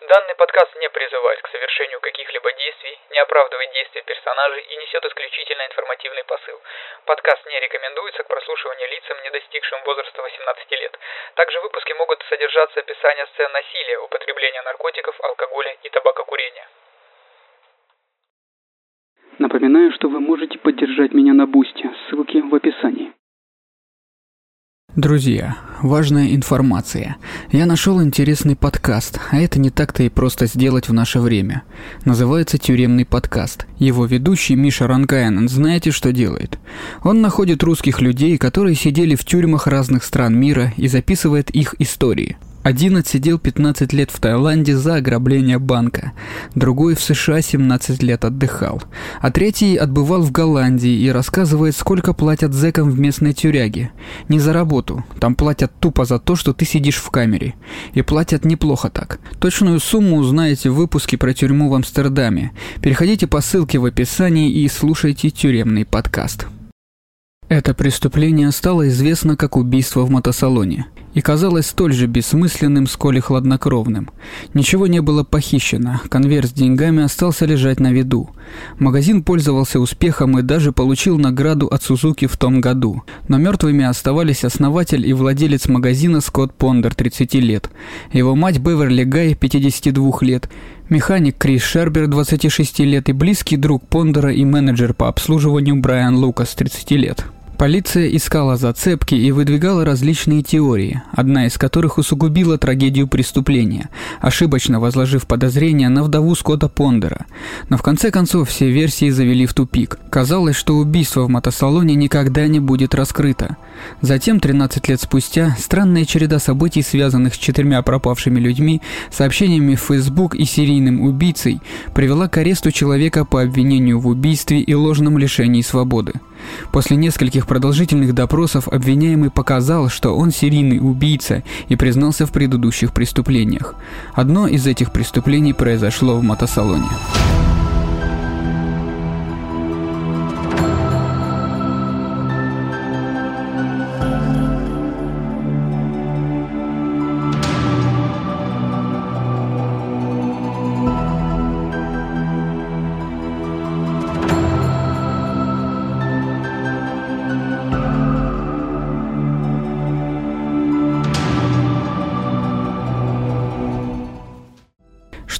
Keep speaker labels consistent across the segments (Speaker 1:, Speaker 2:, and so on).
Speaker 1: Данный подкаст не призывает к совершению каких-либо действий, не оправдывает действия персонажей и несет исключительно информативный посыл. Подкаст не рекомендуется к прослушиванию лицам, не достигшим возраста 18 лет. Также в выпуске могут содержаться описания сцен насилия, употребления наркотиков, алкоголя и табакокурения.
Speaker 2: Напоминаю, что вы можете поддержать меня на Boosty, ссылки в описании.
Speaker 3: Друзья, важная информация. Я нашел интересный подкаст, а это не так-то и просто сделать в наше время. Называется «Тюремный подкаст». Его ведущий Миша Ранкаянен знаете, что делает? Он находит русских людей, которые сидели в тюрьмах разных стран мира и записывает их истории – один отсидел 15 лет в Таиланде за ограбление банка, другой в США 17 лет отдыхал, а третий отбывал в Голландии и рассказывает, сколько платят зэкам в местной тюряге. Не за работу, там платят тупо за то, что ты сидишь в камере. И платят неплохо так. Точную сумму узнаете в выпуске про тюрьму в Амстердаме. Переходите по ссылке в описании и слушайте тюремный подкаст. Это преступление стало известно как убийство в мотосалоне и казалось столь же бессмысленным, сколь и хладнокровным. Ничего не было похищено, конверт с деньгами остался лежать на виду. Магазин пользовался успехом и даже получил награду от Сузуки в том году. Но мертвыми оставались основатель и владелец магазина Скотт Пондер, 30 лет, его мать Беверли Гай, 52 лет, механик Крис Шербер, 26 лет и близкий друг Пондера и менеджер по обслуживанию Брайан Лукас, 30 лет. Полиция искала зацепки и выдвигала различные теории, одна из которых усугубила трагедию преступления, ошибочно возложив подозрения на вдову Скотта Пондера. Но в конце концов все версии завели в тупик. Казалось, что убийство в мотосалоне никогда не будет раскрыто. Затем, 13 лет спустя, странная череда событий, связанных с четырьмя пропавшими людьми, сообщениями в Facebook и серийным убийцей, привела к аресту человека по обвинению в убийстве и ложном лишении свободы. После нескольких продолжительных допросов обвиняемый показал, что он серийный убийца и признался в предыдущих преступлениях. Одно из этих преступлений произошло в мотосалоне.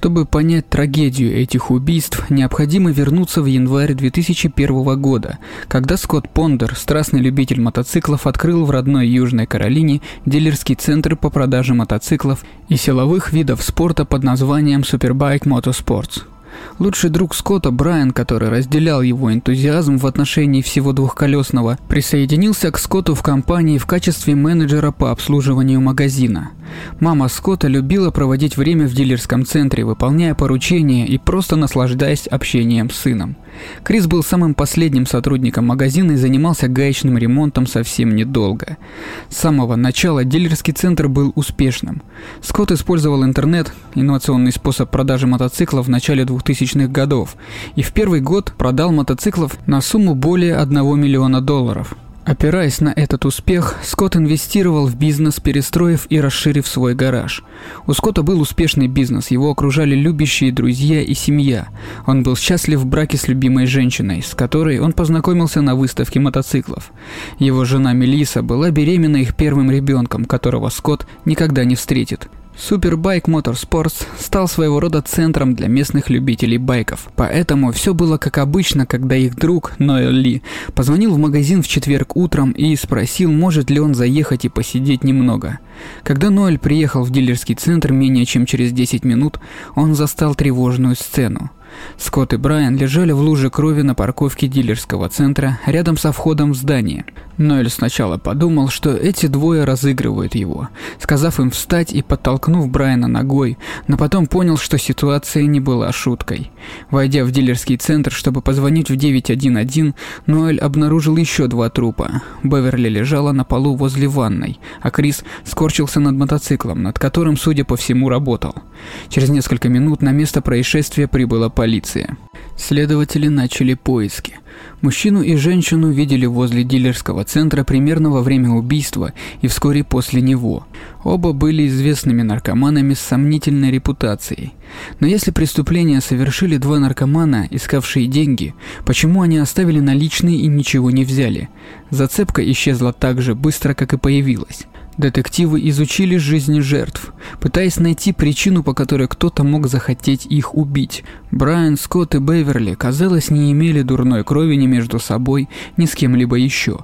Speaker 3: Чтобы понять трагедию этих убийств, необходимо вернуться в январь 2001 года, когда Скотт Пондер, страстный любитель мотоциклов, открыл в родной Южной Каролине дилерский центр по продаже мотоциклов и силовых видов спорта под названием Superbike Motorsports. Лучший друг Скотта, Брайан, который разделял его энтузиазм в отношении всего двухколесного, присоединился к Скотту в компании в качестве менеджера по обслуживанию магазина. Мама Скотта любила проводить время в дилерском центре, выполняя поручения и просто наслаждаясь общением с сыном. Крис был самым последним сотрудником магазина и занимался гаечным ремонтом совсем недолго. С самого начала дилерский центр был успешным. Скотт использовал интернет, инновационный способ продажи мотоциклов в начале 2000-х годов, и в первый год продал мотоциклов на сумму более 1 миллиона долларов. Опираясь на этот успех, Скотт инвестировал в бизнес, перестроив и расширив свой гараж. У Скотта был успешный бизнес, его окружали любящие друзья и семья. Он был счастлив в браке с любимой женщиной, с которой он познакомился на выставке мотоциклов. Его жена Мелиса была беременна их первым ребенком, которого Скотт никогда не встретит. Superbike Motorsports стал своего рода центром для местных любителей байков. Поэтому все было как обычно, когда их друг Ноэл Ли позвонил в магазин в четверг утром и спросил, может ли он заехать и посидеть немного. Когда Ноэль приехал в дилерский центр менее чем через 10 минут, он застал тревожную сцену. Скотт и Брайан лежали в луже крови на парковке дилерского центра рядом со входом в здание. Ноэль сначала подумал, что эти двое разыгрывают его, сказав им встать и подтолкнув Брайана ногой, но потом понял, что ситуация не была шуткой. Войдя в дилерский центр, чтобы позвонить в 911, Ноэль обнаружил еще два трупа. Беверли лежала на полу возле ванной, а Крис скорчился над мотоциклом, над которым, судя по всему, работал. Через несколько минут на место происшествия прибыла полиция. Следователи начали поиски. Мужчину и женщину видели возле дилерского центра примерно во время убийства и вскоре после него. Оба были известными наркоманами с сомнительной репутацией. Но если преступление совершили два наркомана, искавшие деньги, почему они оставили наличные и ничего не взяли? Зацепка исчезла так же быстро, как и появилась. Детективы изучили жизни жертв, пытаясь найти причину, по которой кто-то мог захотеть их убить. Брайан, Скотт и Беверли, казалось, не имели дурной крови ни между собой, ни с кем-либо еще.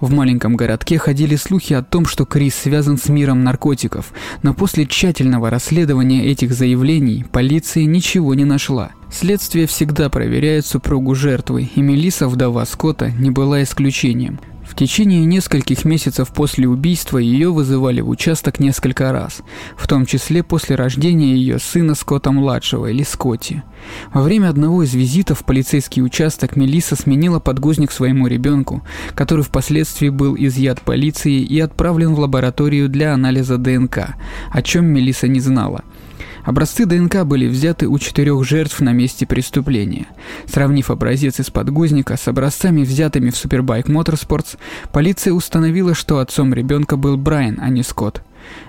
Speaker 3: В маленьком городке ходили слухи о том, что Крис связан с миром наркотиков, но после тщательного расследования этих заявлений полиция ничего не нашла. Следствие всегда проверяет супругу жертвы, и Мелисса, вдова Скотта, не была исключением. В течение нескольких месяцев после убийства ее вызывали в участок несколько раз, в том числе после рождения ее сына Скотта-младшего или Скотти. Во время одного из визитов в полицейский участок Мелисса сменила подгузник своему ребенку, который впоследствии был изъят полицией и отправлен в лабораторию для анализа ДНК, о чем Мелисса не знала. Образцы ДНК были взяты у четырех жертв на месте преступления. Сравнив образец из подгузника с образцами, взятыми в Superbike Motorsports, полиция установила, что отцом ребенка был Брайан, а не Скотт.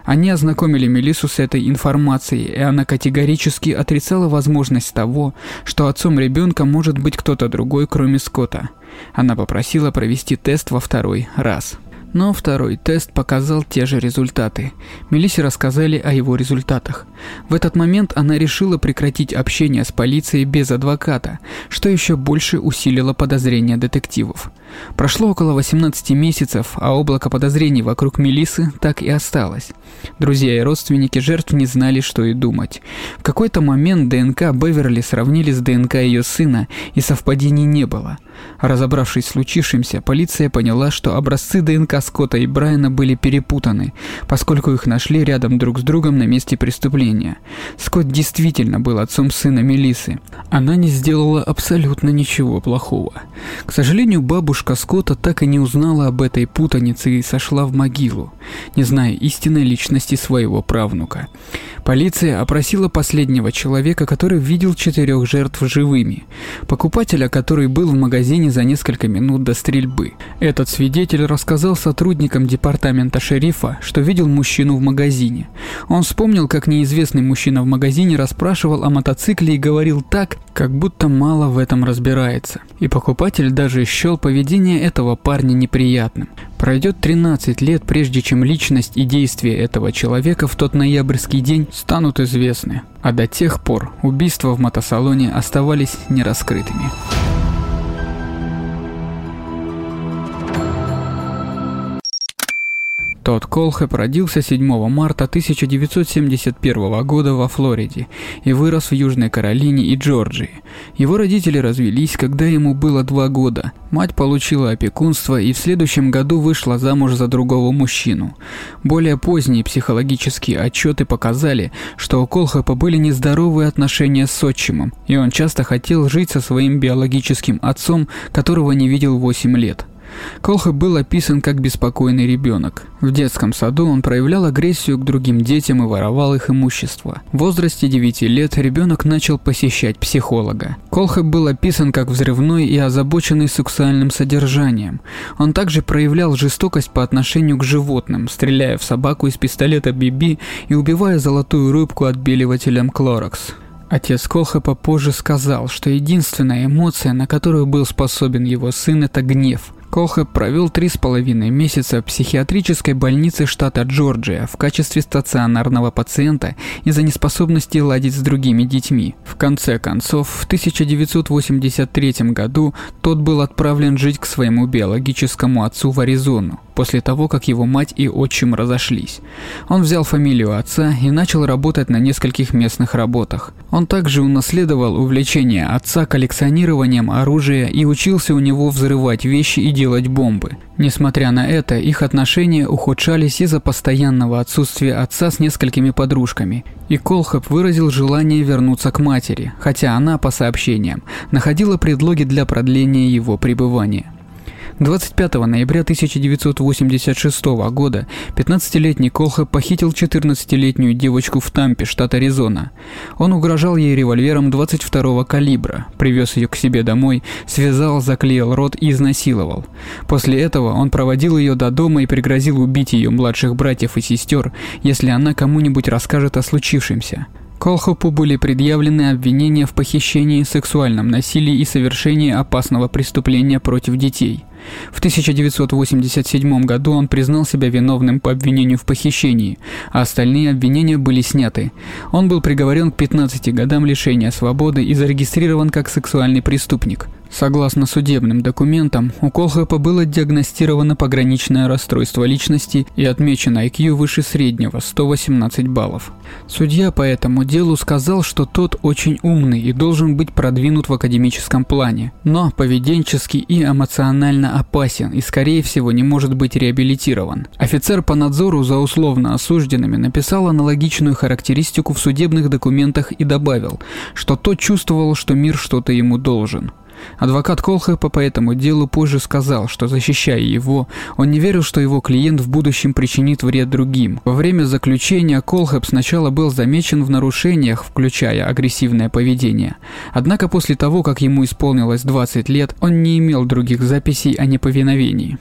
Speaker 3: Они ознакомили Мелиссу с этой информацией, и она категорически отрицала возможность того, что отцом ребенка может быть кто-то другой, кроме Скотта. Она попросила провести тест во второй раз. Но второй тест показал те же результаты. Мелиссе рассказали о его результатах. В этот момент она решила прекратить общение с полицией без адвоката, что еще больше усилило подозрения детективов. Прошло около 18 месяцев, а облако подозрений вокруг Мелисы так и осталось. Друзья и родственники жертв не знали, что и думать. В какой-то момент ДНК Беверли сравнили с ДНК ее сына, и совпадений не было. Разобравшись с случившимся, полиция поняла, что образцы ДНК Скотта и Брайана были перепутаны, поскольку их нашли рядом друг с другом на месте преступления. Скотт действительно был отцом сына Мелисы. Она не сделала абсолютно ничего плохого. К сожалению, Бабушка Скотта так и не узнала об этой путанице и сошла в могилу, не зная истинной личности своего правнука. Полиция опросила последнего человека, который видел четырех жертв живыми, покупателя, который был в магазине за несколько минут до стрельбы. Этот свидетель рассказал сотрудникам департамента шерифа, что видел мужчину в магазине. Он вспомнил, как неизвестный мужчина в магазине расспрашивал о мотоцикле и говорил так, как будто мало в этом разбирается. И покупатель даже счел поведение этого парня неприятным. Пройдет 13 лет, прежде чем личность и действия этого человека в тот ноябрьский день станут известны, а до тех пор убийства в мотосалоне оставались нераскрытыми. Тодд Колхэп родился 7 марта 1971 года во Флориде и вырос в Южной Каролине и Джорджии. Его родители развелись, когда ему было два года. Мать получила опекунство и в следующем году вышла замуж за другого мужчину. Более поздние психологические отчеты показали, что у Колхэпа были нездоровые отношения с отчимом, и он часто хотел жить со своим биологическим отцом, которого не видел 8 лет. Колха был описан как беспокойный ребенок. В детском саду он проявлял агрессию к другим детям и воровал их имущество. В возрасте 9 лет ребенок начал посещать психолога. Колха был описан как взрывной и озабоченный сексуальным содержанием. Он также проявлял жестокость по отношению к животным, стреляя в собаку из пистолета Биби и убивая золотую рыбку отбеливателем Клоракс. Отец Колха позже сказал, что единственная эмоция, на которую был способен его сын, это гнев – Колхэп провел три с половиной месяца в психиатрической больнице штата Джорджия в качестве стационарного пациента из-за неспособности ладить с другими детьми. В конце концов, в 1983 году тот был отправлен жить к своему биологическому отцу в Аризону после того, как его мать и отчим разошлись. Он взял фамилию отца и начал работать на нескольких местных работах. Он также унаследовал увлечение отца коллекционированием оружия и учился у него взрывать вещи и делать бомбы. Несмотря на это, их отношения ухудшались из-за постоянного отсутствия отца с несколькими подружками. И Колхэп выразил желание вернуться к матери, хотя она, по сообщениям, находила предлоги для продления его пребывания. 25 ноября 1986 года 15-летний Колхэп похитил 14-летнюю девочку в Тампе, штат Аризона. Он угрожал ей револьвером 22-го калибра, привез ее к себе домой, связал, заклеил рот и изнасиловал. После этого он проводил ее до дома и пригрозил убить ее младших братьев и сестер, если она кому-нибудь расскажет о случившемся. Колхопу были предъявлены обвинения в похищении, сексуальном насилии и совершении опасного преступления против детей. В 1987 году он признал себя виновным по обвинению в похищении, а остальные обвинения были сняты. Он был приговорен к 15 годам лишения свободы и зарегистрирован как сексуальный преступник. Согласно судебным документам, у Колхэпа было диагностировано пограничное расстройство личности и отмечен IQ выше среднего – 118 баллов. Судья по этому делу сказал, что тот очень умный и должен быть продвинут в академическом плане, но поведенчески и эмоционально опасен и, скорее всего, не может быть реабилитирован. Офицер по надзору за условно осужденными написал аналогичную характеристику в судебных документах и добавил, что тот чувствовал, что мир что-то ему должен. Адвокат Колхэпа по этому делу позже сказал, что защищая его, он не верил, что его клиент в будущем причинит вред другим. Во время заключения Колхэп сначала был замечен в нарушениях, включая агрессивное поведение. Однако после того, как ему исполнилось 20 лет, он не имел других записей о неповиновении.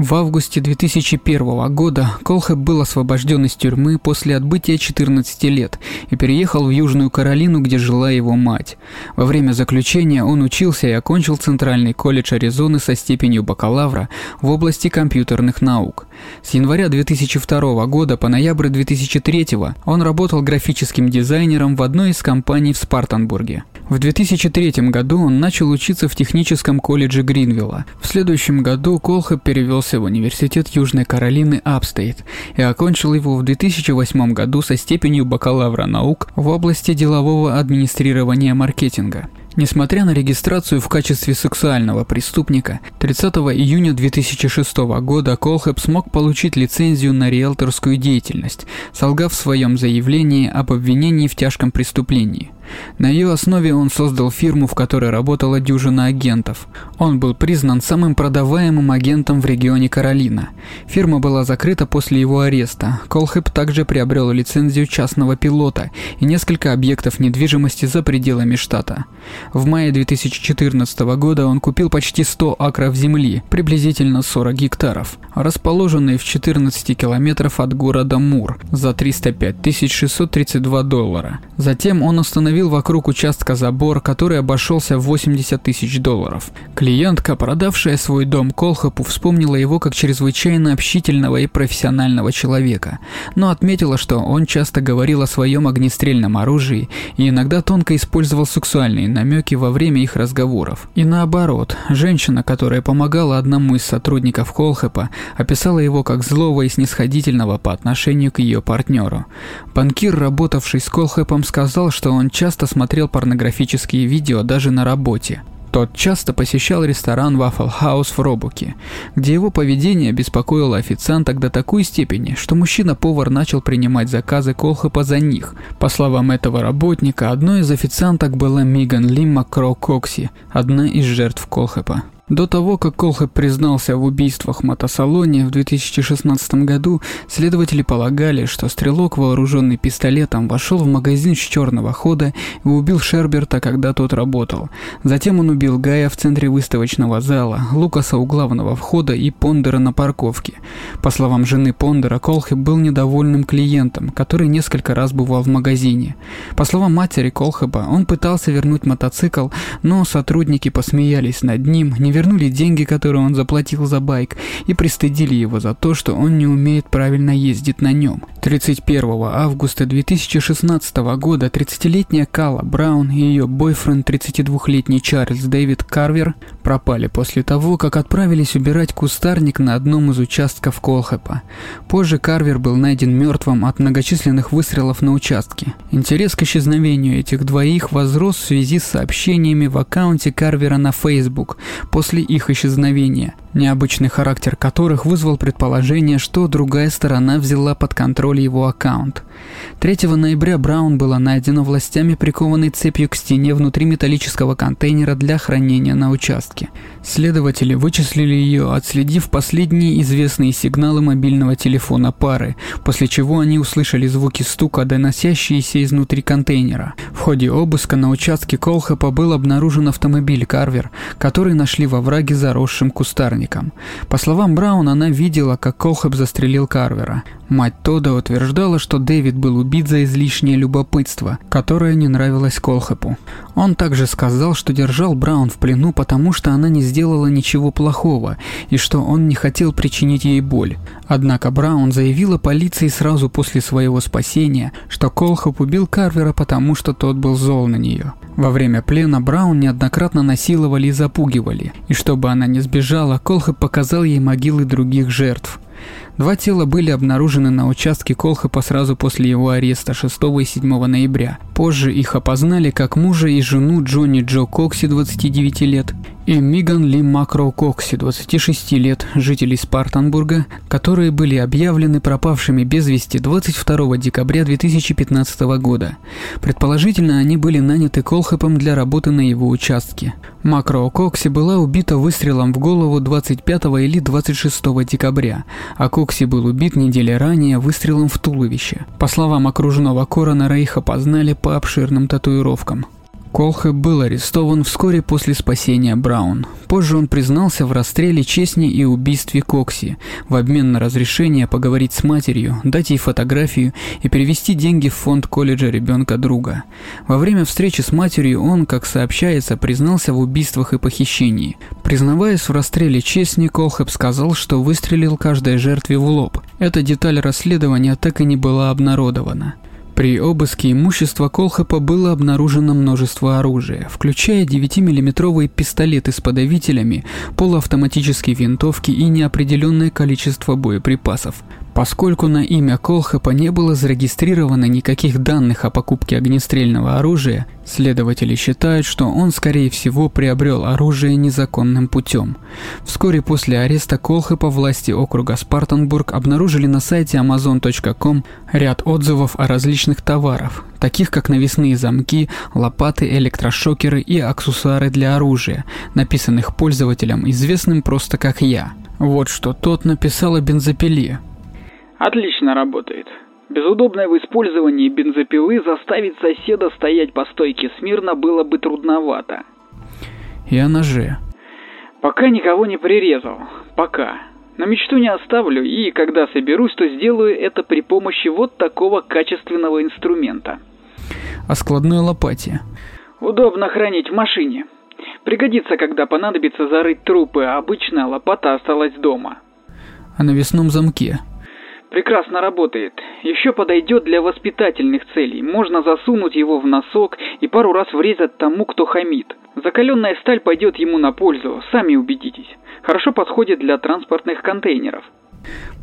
Speaker 3: В августе 2001 года Колхэп был освобожден из тюрьмы после отбытия 14 лет и переехал в Южную Каролину, где жила его мать. Во время заключения он учился и окончил Центральный колледж Аризоны со степенью бакалавра в области компьютерных наук. С января 2002 года по ноябрь 2003 он работал графическим дизайнером в одной из компаний в Спартанбурге. В 2003 году он начал учиться в техническом колледже Гринвилла. В следующем году Колхэп перевелся в университет Южной Каролины Апстейт и окончил его в 2008 году со степенью бакалавра наук в области делового администрирования маркетинга. Несмотря на регистрацию в качестве сексуального преступника, 30 июня 2006 года Колхэп смог получить лицензию на риэлторскую деятельность, солгав в своем заявлении об обвинении в тяжком преступлении. На ее основе он создал фирму, в которой работала дюжина агентов. Он был признан самым продаваемым агентом в регионе Каролина. Фирма была закрыта после его ареста. Колхэп также приобрел лицензию частного пилота и несколько объектов недвижимости за пределами штата. В мае 2014 года он купил почти 100 акров земли, приблизительно 40 гектаров, расположенные в 14 километров от города Мур, за 305 632 доллара. Затем он установил вокруг участка забор, который обошелся в 80 тысяч долларов. Клиентка, продавшая свой дом Колхопу, вспомнила его как чрезвычайно общительного и профессионального человека, но отметила, что он часто говорил о своем огнестрельном оружии и иногда тонко использовал сексуальные намеки во время их разговоров. И наоборот, женщина, которая помогала одному из сотрудников Колхэпа, описала его как злого и снисходительного по отношению к ее партнеру. Банкир, работавший с Колхэпом, сказал, что он часто смотрел порнографические видео даже на работе. Тот часто посещал ресторан Waffle House в Робуке, где его поведение беспокоило официанток до такой степени, что мужчина-повар начал принимать заказы Колхэпа за них. По словам этого работника, одной из официанток была Миган Ли Макро Кокси, одна из жертв Колхэпа. До того, как Колхэп признался в убийствах в мотосалоне в 2016 году, следователи полагали, что стрелок, вооруженный пистолетом, вошел в магазин с черного хода и убил Шерберта, когда тот работал. Затем он убил Гая в центре выставочного зала, Лукаса у главного входа и Пондера на парковке. По словам жены Пондера, Колхэп был недовольным клиентом, который несколько раз бывал в магазине. По словам матери Колхэпа, он пытался вернуть мотоцикл, но сотрудники посмеялись над ним, не вернули деньги, которые он заплатил за байк, и пристыдили его за то, что он не умеет правильно ездить на нем. 31 августа 2016 года 30-летняя Кала Браун и ее бойфренд 32-летний Чарльз Дэвид Карвер пропали после того, как отправились убирать кустарник на одном из участков Колхэпа. Позже Карвер был найден мертвым от многочисленных выстрелов на участке. Интерес к исчезновению этих двоих возрос в связи с сообщениями в аккаунте Карвера на Facebook после их исчезновения. Необычный характер которых вызвал предположение, что другая сторона взяла под контроль его аккаунт. 3 ноября Браун была найдена властями прикованной цепью к стене внутри металлического контейнера для хранения на участке. Следователи вычислили ее, отследив последние известные сигналы мобильного телефона пары, после чего они услышали звуки стука, доносящиеся изнутри контейнера. В ходе обыска на участке Колхапа был обнаружен автомобиль Карвер, который нашли во враге заросшим кустарником. По словам Браун, она видела, как Колхап застрелил Карвера. Мать Тода утверждала, что Дэвид был убит за излишнее любопытство, которое не нравилось Колхэпу. Он также сказал, что держал Браун в плену, потому что она не сделала ничего плохого, и что он не хотел причинить ей боль. Однако Браун заявила полиции сразу после своего спасения, что Колхэп убил Карвера, потому что тот был зол на нее. Во время плена Браун неоднократно насиловали и запугивали, и чтобы она не сбежала, Колхэп показал ей могилы других жертв. Два тела были обнаружены на участке Колхэпа сразу после его ареста 6 и 7 ноября. Позже их опознали как мужа и жену Джонни Джо Кокси, 29 лет, и Миган Ли Макро Кокси, 26 лет, жителей Спартанбурга, которые были объявлены пропавшими без вести 22 декабря 2015 года. Предположительно, они были наняты Колхэпом для работы на его участке. Макро Кокси была убита выстрелом в голову 25 или 26 декабря, а Кокси был убит недели ранее выстрелом в туловище. По словам окружного коронера, их опознали по обширным татуировкам. Колхе был арестован вскоре после спасения Браун. Позже он признался в расстреле Честни и убийстве Кокси, в обмен на разрешение поговорить с матерью, дать ей фотографию и перевести деньги в фонд колледжа ребенка друга. Во время встречи с матерью он, как сообщается, признался в убийствах и похищении. Признаваясь в расстреле Честни, Колхэп сказал, что выстрелил каждой жертве в лоб. Эта деталь расследования так и не была обнародована. При обыске имущества Колхапа было обнаружено множество оружия, включая 9-миллиметровые пистолеты с подавителями, полуавтоматические винтовки и неопределенное количество боеприпасов. Поскольку на имя Колхэпа не было зарегистрировано никаких данных о покупке огнестрельного оружия, следователи считают, что он, скорее всего, приобрел оружие незаконным путем. Вскоре после ареста Колхэпа власти округа Спартанбург обнаружили на сайте amazon.com ряд отзывов о различных товарах, таких как навесные замки, лопаты, электрошокеры и аксессуары для оружия, написанных пользователем, известным просто как «Я». Вот что тот написал о бензопиле.
Speaker 2: Отлично работает. Без удобной в использовании бензопилы заставить соседа стоять по стойке смирно было бы трудновато.
Speaker 3: И о ноже.
Speaker 2: Пока никого не прирезал. Пока. Но мечту не оставлю, и когда соберусь, то сделаю это при помощи вот такого качественного инструмента.
Speaker 3: О складной лопате.
Speaker 2: Удобно хранить в машине. Пригодится, когда понадобится зарыть трупы, а обычная лопата осталась дома.
Speaker 3: О навесном замке.
Speaker 2: Прекрасно работает. Еще подойдет для воспитательных целей. Можно засунуть его в носок и пару раз врезать тому, кто хамит. Закаленная сталь пойдет ему на пользу, сами убедитесь. Хорошо подходит для транспортных контейнеров.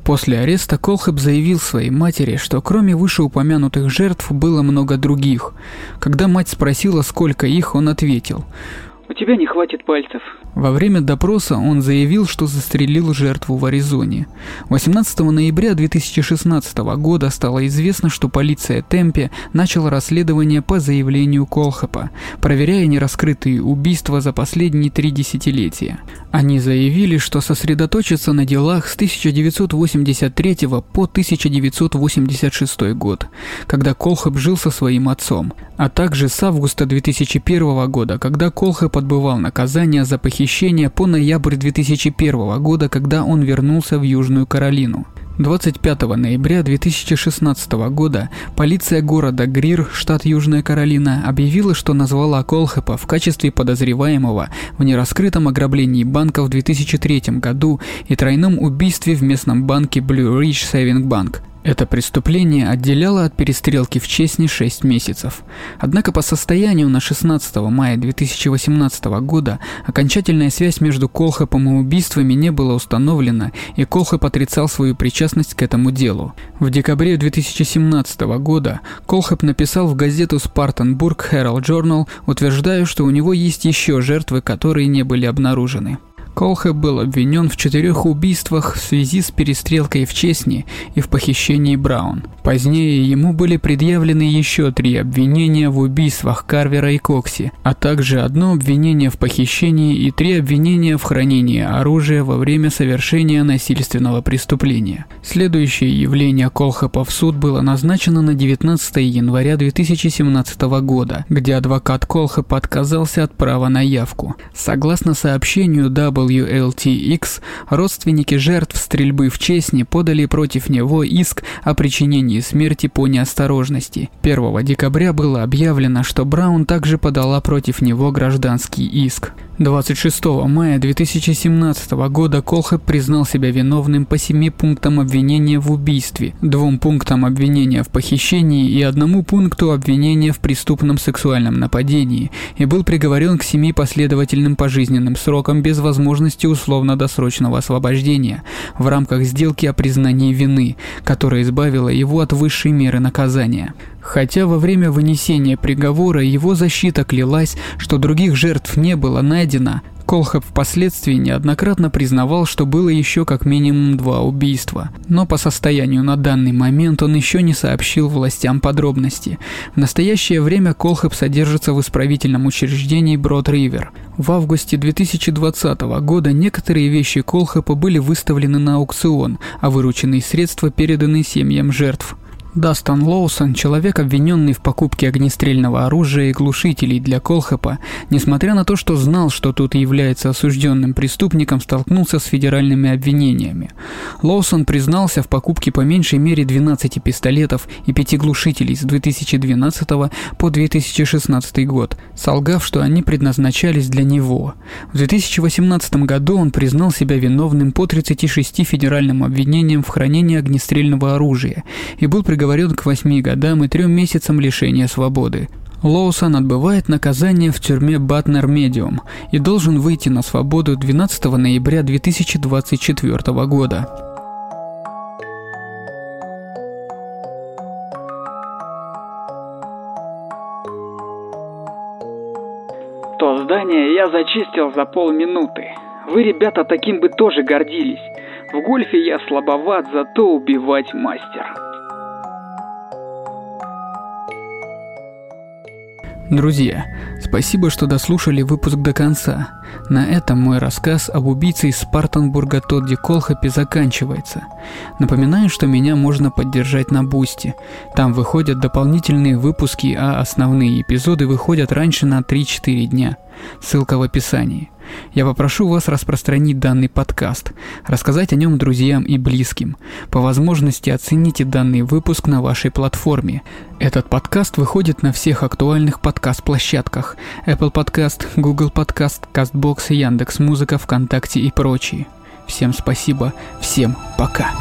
Speaker 3: После ареста Колхэп заявил своей матери, что кроме вышеупомянутых жертв было много других. Когда мать спросила, сколько их, он ответил –
Speaker 2: у тебя не хватит пальцев.
Speaker 3: Во время допроса он заявил, что застрелил жертву в Аризоне. 18 ноября 2016 года стало известно, что полиция Темпе начала расследование по заявлению Колхапа, проверяя нераскрытые убийства за последние три десятилетия. Они заявили, что сосредоточатся на делах с 1983 по 1986 год, когда Колхап жил со своим отцом, а также с августа 2001 года, когда Колхап отбывал наказание за похищение по ноябрь 2001 года, когда он вернулся в Южную Каролину. 25 ноября 2016 года полиция города Грир, штат Южная Каролина, объявила, что назвала Колхэпа в качестве подозреваемого в нераскрытом ограблении банка в 2003 году и тройном убийстве в местном банке Blue Ridge Saving Bank. Это преступление отделяло от перестрелки в Чесне 6 месяцев. Однако по состоянию на 16 мая 2018 года окончательная связь между Колхэпом и убийствами не была установлена, и Колхэп отрицал свою причастность к этому делу. В декабре 2017 года Колхэп написал в газету Spartanburg Herald Journal, утверждая, что у него есть еще жертвы, которые не были обнаружены. Колхе был обвинен в четырех убийствах в связи с перестрелкой в Чесне и в похищении Браун. Позднее ему были предъявлены еще три обвинения в убийствах Карвера и Кокси, а также одно обвинение в похищении и три обвинения в хранении оружия во время совершения насильственного преступления. Следующее явление Колхепа в суд было назначено на 19 января 2017 года, где адвокат Колхепа отказался от права на явку. Согласно сообщению WLTX, родственники жертв стрельбы в Чесне подали против него иск о причинении причине смерти по неосторожности. 1 декабря было объявлено, что Браун также подала против него гражданский иск. 26 мая 2017 года Колхэп признал себя виновным по семи пунктам обвинения в убийстве, двум пунктам обвинения в похищении и одному пункту обвинения в преступном сексуальном нападении и был приговорен к семи последовательным пожизненным срокам без возможности условно-досрочного освобождения в рамках сделки о признании вины, которая избавила его от высшей меры наказания. Хотя во время вынесения приговора его защита клялась, что других жертв не было найдено, Колхаб впоследствии неоднократно признавал, что было еще как минимум два убийства. Но по состоянию на данный момент он еще не сообщил властям подробности. В настоящее время Колхаб содержится в исправительном учреждении Брод-Ривер. В августе 2020 года некоторые вещи Колхапа были выставлены на аукцион, а вырученные средства переданы семьям жертв. Дастон Лоусон, человек, обвиненный в покупке огнестрельного оружия и глушителей для Колхэпа, несмотря на то, что знал, что тут является осужденным преступником, столкнулся с федеральными обвинениями. Лоусон признался в покупке по меньшей мере 12 пистолетов и 5 глушителей с 2012 по 2016 год, солгав, что они предназначались для него. В 2018 году он признал себя виновным по 36 федеральным обвинениям в хранении огнестрельного оружия и был приговорен приговорен к 8 годам и 3 месяцам лишения свободы. Лоусон отбывает наказание в тюрьме Батнер Медиум и должен выйти на свободу 12 ноября 2024 года.
Speaker 2: То здание я зачистил за полминуты. Вы, ребята, таким бы тоже гордились. В гольфе я слабоват, зато убивать мастер.
Speaker 3: Друзья, спасибо, что дослушали выпуск до конца. На этом мой рассказ об убийце из Спартанбурга Тодде Колхеппе заканчивается. Напоминаю, что меня можно поддержать на Boosty. Там выходят дополнительные выпуски, а основные эпизоды выходят раньше на 3-4 дня. Ссылка в описании. Я попрошу вас распространить данный подкаст, рассказать о нем друзьям и близким. По возможности оцените данный выпуск на вашей платформе. Этот подкаст выходит на всех актуальных подкаст-площадках Apple Podcast, Google Podcast, CastBox, Яндекс.Музыка, ВКонтакте и прочие. Всем спасибо, всем пока.